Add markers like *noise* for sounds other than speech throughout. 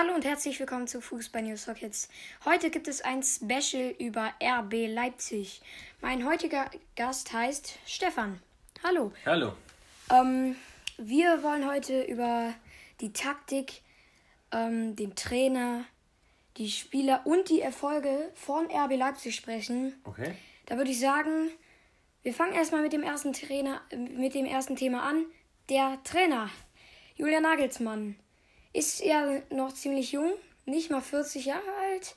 Hallo und herzlich willkommen zu Fußball News Sockets. Heute gibt es ein Special über RB Leipzig. Mein heutiger Gast heißt Stefan. Hallo. Hallo. Ähm, wir wollen heute über die Taktik, ähm, den Trainer, die Spieler und die Erfolge von RB Leipzig sprechen. Okay. Da würde ich sagen, wir fangen erstmal mit dem ersten Trainer, mit dem ersten Thema an. Der Trainer, Julian Nagelsmann, ist ja noch ziemlich jung, nicht mal 40 Jahre alt.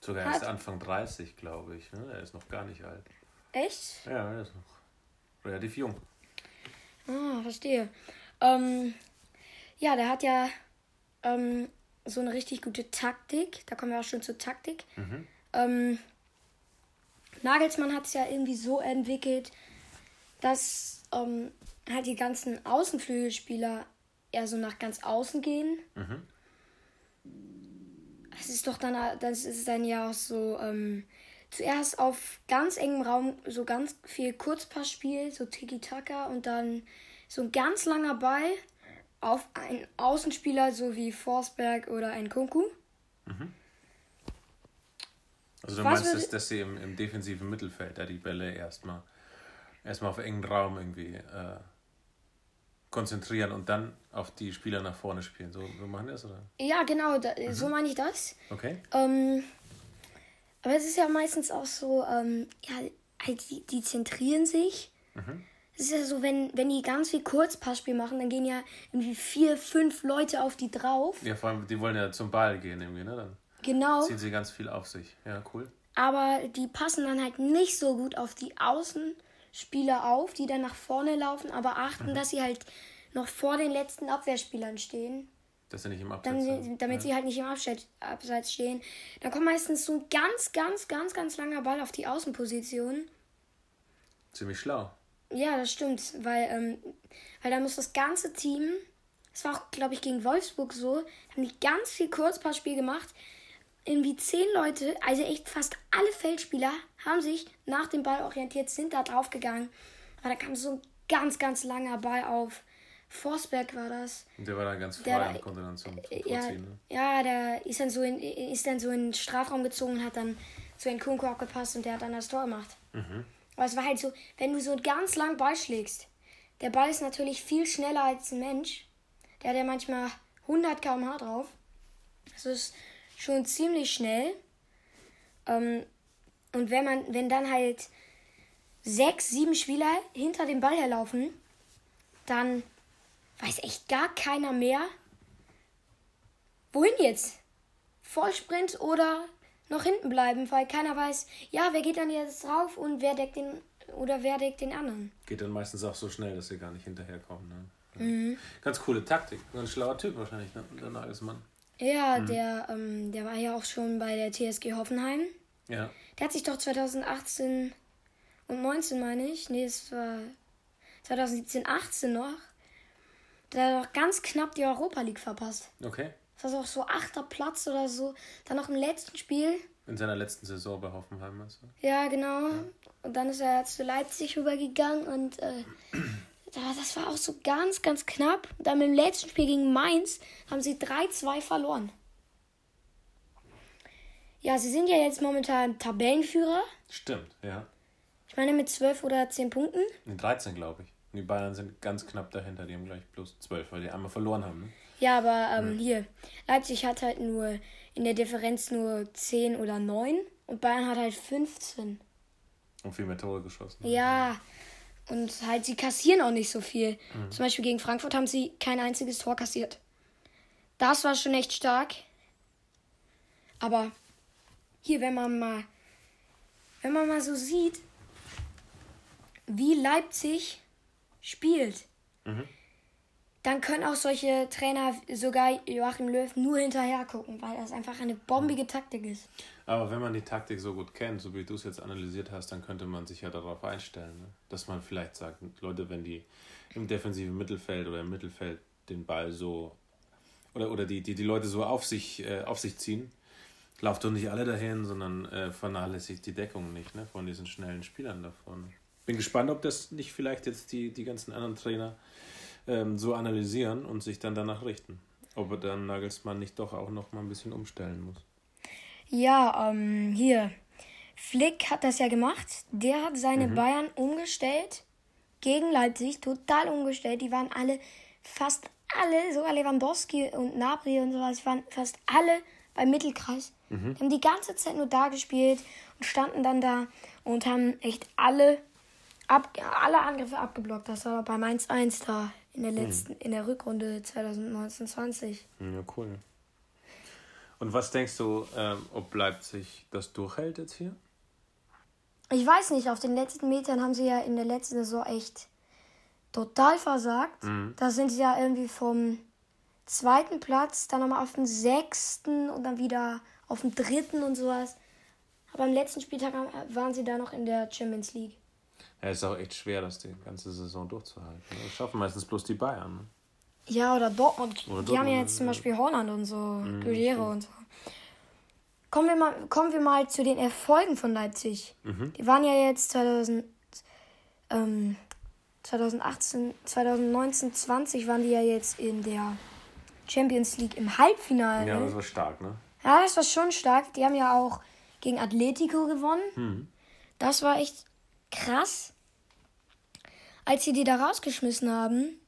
Sogar erst Anfang 30, glaube ich. Ne? Er ist noch gar nicht alt. Echt? Ja, er ist noch relativ jung. Ah, verstehe. Ähm, ja, der hat ja ähm, so eine richtig gute Taktik. Da kommen wir auch schon zur Taktik. Mhm. Ähm, Nagelsmann hat es ja irgendwie so entwickelt, dass ähm, halt die ganzen Außenflügelspieler eher so nach ganz außen gehen. Mhm. Das ist doch dann, das ist dann ja auch so, ähm, zuerst auf ganz engem Raum so ganz viel Kurzpassspiel, so Tiki-Taka und dann so ein ganz langer Ball auf einen Außenspieler, so wie Forsberg oder ein Kunku. Also du Was meinst, dass, dass sie im, im defensiven Mittelfeld da die Bälle erstmal erstmal auf engen Raum irgendwie äh, konzentrieren und dann auf die Spieler nach vorne spielen. So, so machen das, oder? Ja, genau, da, so meine ich das. Okay. Ähm, aber es ist ja meistens auch so, ähm, ja, halt die, die zentrieren sich. Es ist ja so, wenn, wenn die ganz viel Kurzpassspiel machen, dann gehen ja irgendwie vier, fünf Leute auf die drauf. Ja, vor allem, die wollen ja zum Ball gehen irgendwie, ne? Dann Genau. ziehen sie ganz viel auf sich. Ja, cool. Aber die passen dann halt nicht so gut auf die Außenspieler auf, die dann nach vorne laufen, aber achten, dass sie halt noch vor den letzten Abwehrspielern stehen. Dass sie nicht im Abseits damit, damit ja. sie halt nicht im Abseits, Abseits stehen. Dann kommt meistens so ein ganz, ganz, ganz, ganz langer Ball auf die Außenposition. Ziemlich schlau. Ja, das stimmt, weil, ähm, weil da muss das ganze Team, das war auch, glaube ich, gegen Wolfsburg so, haben die ganz viel Kurzpassspiel gemacht. Irgendwie zehn Leute, also echt fast alle Feldspieler, haben sich nach dem Ball orientiert, sind da drauf gegangen. Aber da kam so ein ganz, ganz langer Ball auf. Forsberg war das. Und der war dann ganz Der frei da- und konnte dann zum, zum Ja. Ne? ja, der ist dann so in, ist dann so in den Strafraum gezogen und hat dann zu Nkunku auch gepasst und der hat dann das Tor gemacht. Aber es war halt so, wenn du so einen ganz langen Ball schlägst, der Ball ist natürlich viel schneller als ein Mensch. Der hat ja manchmal 100 km/h drauf. Das ist schon ziemlich schnell. Ähm, und wenn man, wenn dann halt sechs, sieben Spieler hinter dem Ball herlaufen, dann weiß echt gar keiner mehr, wohin jetzt? Vollsprint oder noch hinten bleiben, weil keiner weiß, ja, wer geht dann jetzt drauf und wer deckt den oder wer deckt den anderen. Geht dann meistens auch so schnell, dass sie gar nicht hinterherkommen. Ne? Mhm. Ganz coole Taktik. Ein schlauer Typ wahrscheinlich, ne? Der Nagelsmann. Ja, der, ähm, der war ja auch schon bei der TSG Hoffenheim. Ja. Der hat sich doch 2018 und 19, meine ich. Nee, es war 2017, 18 noch. Der hat doch ganz knapp die Europa League verpasst. Okay. Das war auch so achter Platz oder so. Dann noch im letzten Spiel. In seiner letzten Saison bei Hoffenheim, du? Ja, genau. Und dann ist er zu Leipzig rübergegangen und äh, das war auch so ganz, ganz knapp. Dann im letzten Spiel gegen Mainz haben sie 3-2 verloren. Ja, sie sind ja jetzt momentan Tabellenführer. Stimmt, ja. Ich meine mit 12 oder 10 Punkten. In 13, glaube ich. Und die Bayern sind ganz knapp dahinter. Die haben gleich plus 12, weil die einmal verloren haben. Ne? Ja, aber ähm, hier, Leipzig hat halt nur in der Differenz nur 10 oder 9 und Bayern hat halt 15. Und viel mehr Tore geschossen. Ja, und halt, sie kassieren auch nicht so viel. Zum Beispiel gegen Frankfurt haben sie kein einziges Tor kassiert. Das war schon echt stark. Aber hier, wenn man mal, wenn man mal so sieht, wie Leipzig spielt, dann können auch solche Trainer, sogar Joachim Löw, nur hinterher gucken, weil das einfach eine bombige Taktik ist. Aber wenn man die Taktik so gut kennt, so wie du es jetzt analysiert hast, dann könnte man sich ja darauf einstellen. Ne? Dass man vielleicht sagt, Leute, wenn die im defensiven Mittelfeld oder im Mittelfeld den Ball so oder, oder die, die, die Leute so auf sich, äh, auf sich ziehen, lauft doch nicht alle dahin, sondern äh, vernachlässigt die Deckung nicht ne? von diesen schnellen Spielern davon. Bin gespannt, ob das nicht vielleicht jetzt die, die ganzen anderen Trainer ähm, so analysieren und sich dann danach richten. Ob er dann Nagelsmann nicht doch auch noch mal ein bisschen umstellen muss. Ja, ähm, hier. Flick hat das ja gemacht. Der hat seine mhm. Bayern umgestellt gegen Leipzig, total umgestellt. Die waren alle, fast alle, sogar Lewandowski und Nabri und sowas, waren fast alle beim Mittelkreis. Mhm. Die haben die ganze Zeit nur da gespielt und standen dann da und haben echt alle, ab, alle Angriffe abgeblockt. Das war beim 1-1 da in der mhm. letzten, mhm. in der Rückrunde 2019-20. Ja, cool. Und was denkst du, ähm, ob Leipzig das durchhält jetzt hier? Ich weiß nicht, auf den letzten Metern haben sie ja in der letzten Saison echt total versagt. Mhm. Da sind sie ja irgendwie vom zweiten Platz, dann nochmal auf den sechsten und dann wieder auf dem dritten und sowas. Aber am letzten Spieltag waren sie da noch in der Champions League. Ja, ist auch echt schwer, das die ganze Saison durchzuhalten. Das schaffen meistens bloß die Bayern. Ne? Ja, oder Dortmund. Oder die Dortmund, haben ja jetzt zum Beispiel Holland und so, mhm, Guerrero und so. Kommen wir, mal, kommen wir mal zu den Erfolgen von Leipzig. Mhm. Die waren ja jetzt 2000, ähm, 2018, 2019, 20 waren die ja jetzt in der Champions League im Halbfinale. Ja, das war stark, ne? Ja, das war schon stark. Die haben ja auch gegen Atletico gewonnen. Mhm. Das war echt krass. Als sie die da rausgeschmissen haben.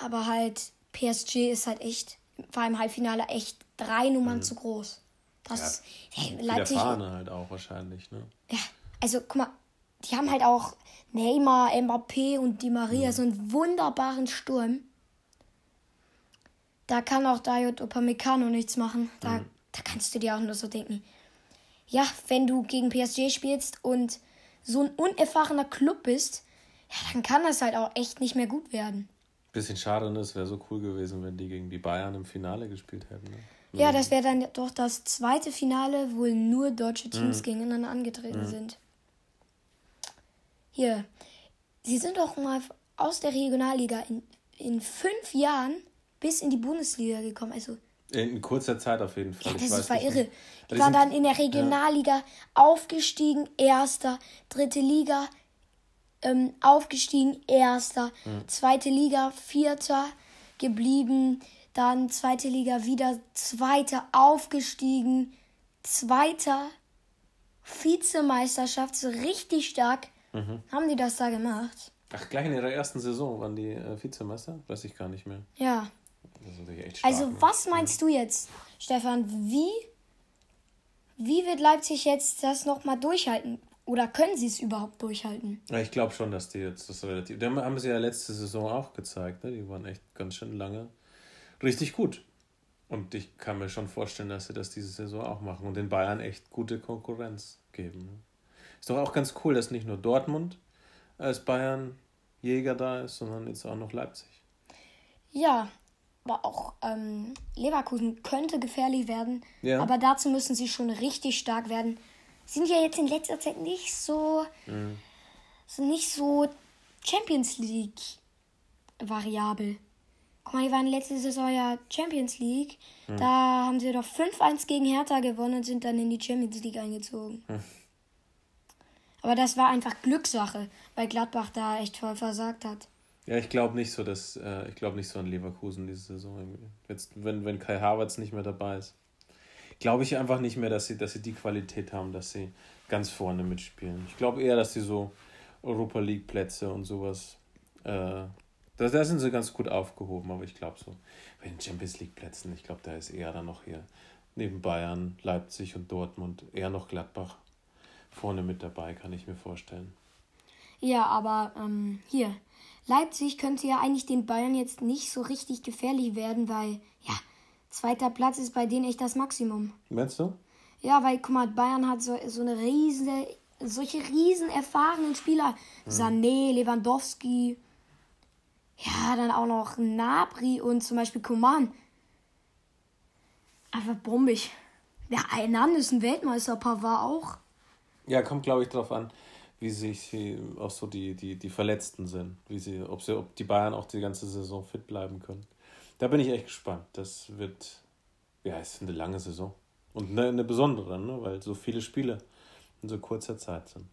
Aber halt, PSG ist halt echt, war im Halbfinale echt drei Nummern mhm. zu groß. Das ja, hey, Leipzig. Der Fahne halt auch wahrscheinlich, ne? Ja, also guck mal, die haben halt auch Neymar, Mbappé und Di Maria, mhm. so einen wunderbaren Sturm. Da kann auch Dayot Upamecano nichts machen. Da, mhm. da kannst du dir auch nur so denken. Ja, wenn du gegen PSG spielst und so ein unerfahrener Club bist, ja, dann kann das halt auch echt nicht mehr gut werden. Bisschen schade, ne? Es wäre so cool gewesen, wenn die gegen die Bayern im Finale gespielt hätten. Ne? Ja, das wäre dann doch das zweite Finale, wo nur deutsche Teams mhm. gegeneinander angetreten mhm. sind. Hier, sie sind doch mal aus der Regionalliga in, in fünf Jahren bis in die Bundesliga gekommen. Also in kurzer Zeit auf jeden Fall. Ja, das war irre. Die waren dann in der Regionalliga ja. aufgestiegen, erster, dritte Liga ähm, aufgestiegen, erster, mhm. zweite Liga, vierter geblieben, dann zweite Liga wieder zweiter, aufgestiegen, zweiter, Vizemeisterschaft, so richtig stark mhm. haben die das da gemacht. Ach, gleich in ihrer ersten Saison waren die äh, Vizemeister? Weiß ich gar nicht mehr. Ja. Stark, also, was meinst du jetzt, Stefan? Wie, wie wird Leipzig jetzt das nochmal durchhalten? Oder können sie es überhaupt durchhalten? Ja, ich glaube schon, dass die jetzt das relativ. Die haben sie ja letzte Saison auch gezeigt. Ne? Die waren echt ganz schön lange richtig gut. Und ich kann mir schon vorstellen, dass sie das diese Saison auch machen und den Bayern echt gute Konkurrenz geben. Ne? Ist doch auch ganz cool, dass nicht nur Dortmund als Bayern Jäger da ist, sondern jetzt auch noch Leipzig. Ja, aber auch ähm, Leverkusen könnte gefährlich werden. Ja. Aber dazu müssen sie schon richtig stark werden. Sind ja jetzt in letzter Zeit nicht so, mhm. so nicht so Champions League variabel. Guck mal, die waren letzte Saison ja Champions League. Mhm. Da haben sie doch 5-1 gegen Hertha gewonnen und sind dann in die Champions League eingezogen. Mhm. Aber das war einfach Glückssache, weil Gladbach da echt voll versagt hat. Ja, ich glaube nicht so, dass äh, ich glaube nicht so an Leverkusen diese Saison. Jetzt, wenn, wenn Kai Havertz nicht mehr dabei ist, glaube ich einfach nicht mehr, dass sie, dass sie die Qualität haben, dass sie ganz vorne mitspielen. Ich glaube eher, dass sie so Europa League Plätze und sowas, äh, da, da sind sie ganz gut aufgehoben, aber ich glaube so bei den Champions League Plätzen, ich glaube, da ist eher dann noch hier neben Bayern, Leipzig und Dortmund eher noch Gladbach vorne mit dabei, kann ich mir vorstellen. Ja, aber ähm, hier, Leipzig könnte ja eigentlich den Bayern jetzt nicht so richtig gefährlich werden, weil, ja, zweiter Platz ist bei denen echt das Maximum. Meinst du? Ja, weil, guck mal, Bayern hat so, so eine riesige, solche riesen erfahrenen Spieler. Mhm. Sané, Lewandowski, ja, dann auch noch Nabri und zum Beispiel Coman. Einfach bombig. Ja, Hernandez ist ein Weltmeister, Pavard auch. Ja, kommt, glaube ich, darauf an, wie sich auch so die, die, die Verletzten sind. Wie sie, ob, sie, ob die Bayern auch die ganze Saison fit bleiben können. Da bin ich echt gespannt. Das wird, ja, es ist eine lange Saison. Und eine, eine besondere, ne? weil so viele Spiele in so kurzer Zeit sind.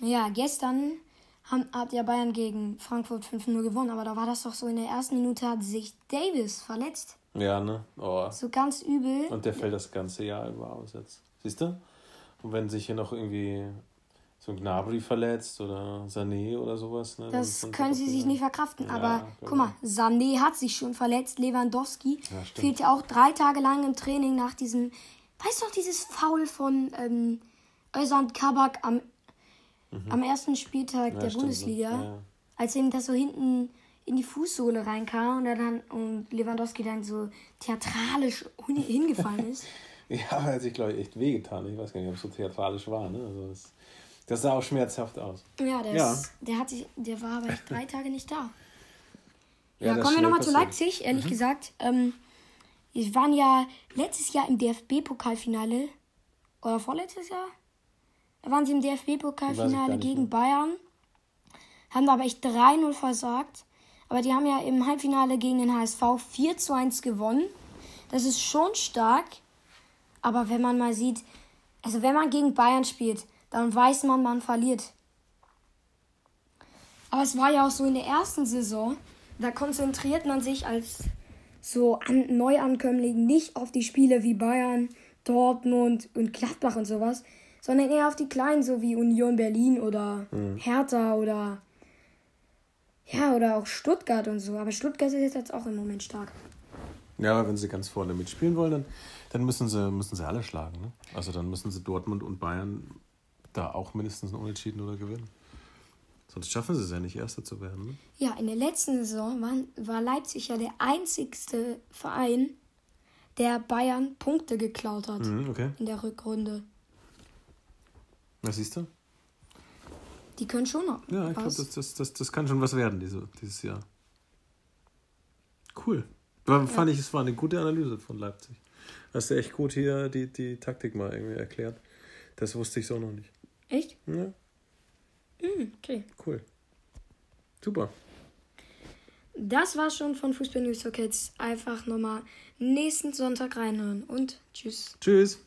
Ja, gestern haben, hat ja Bayern gegen Frankfurt 5-0 gewonnen, aber da war das doch so, in der ersten Minute hat sich Davis verletzt. Ja, ne? Oh. So ganz übel. Und der fällt das ganze Jahr über aus jetzt. Siehst du? Und wenn sich hier noch irgendwie so ein Gnabry verletzt oder Sané oder sowas, ne? Das können sie sich nicht verkraften. Ja, aber guck mal, Sané hat sich schon verletzt, Lewandowski ja, fehlt ja auch drei Tage lang im Training nach diesem, weißt du noch, dieses Foul von ähm, Özan Kabak am, mhm. am ersten Spieltag ja, der stimmt, Bundesliga, als ihm das so hinten in die Fußsohle reinkam und, dann, und Lewandowski dann so theatralisch hingefallen ist. *laughs* ja, er hat sich, glaube ich, echt wehgetan. Ich weiß gar nicht, ob es so theatralisch war. Ne? Also das, das sah auch schmerzhaft aus. Ja, der, ja. Ist, der, hat sich, der war aber echt drei Tage nicht da. Ja, ja kommen wir nochmal zu Leipzig, ehrlich mhm. gesagt. Ähm, wir waren ja letztes Jahr im DFB-Pokalfinale. Oder vorletztes Jahr? Da waren sie im DFB-Pokalfinale gegen Bayern. Haben aber echt 3-0 versagt. Aber die haben ja im Halbfinale gegen den HSV 4 zu 1 gewonnen. Das ist schon stark. Aber wenn man mal sieht, also wenn man gegen Bayern spielt, dann weiß man, man verliert. Aber es war ja auch so in der ersten Saison, da konzentriert man sich als so an Neuankömmling nicht auf die Spiele wie Bayern, Dortmund und Gladbach und sowas, sondern eher auf die kleinen, so wie Union Berlin oder mhm. Hertha oder ja, oder auch Stuttgart und so. Aber Stuttgart ist jetzt auch im Moment stark. Ja, aber wenn sie ganz vorne mitspielen wollen, dann, dann müssen, sie, müssen sie alle schlagen. Ne? Also dann müssen sie Dortmund und Bayern da auch mindestens ein Unentschieden oder gewinnen. Sonst schaffen sie es ja nicht, Erster zu werden. Ne? Ja, in der letzten Saison war, war Leipzig ja der einzigste Verein, der Bayern Punkte geklaut hat. Mhm, okay. In der Rückrunde. Was siehst du? Die können schon noch. Ja, ich glaube, das, das, das, das kann schon was werden diese, dieses Jahr. Cool. Aber fand ich, es war eine gute Analyse von Leipzig. Hast du echt gut hier die, die Taktik mal irgendwie erklärt. Das wusste ich so noch nicht. Echt? Ja. Mm, okay. Cool. Super. Das war's schon von Fußball News Kids. Einfach nochmal nächsten Sonntag reinhören und tschüss. Tschüss.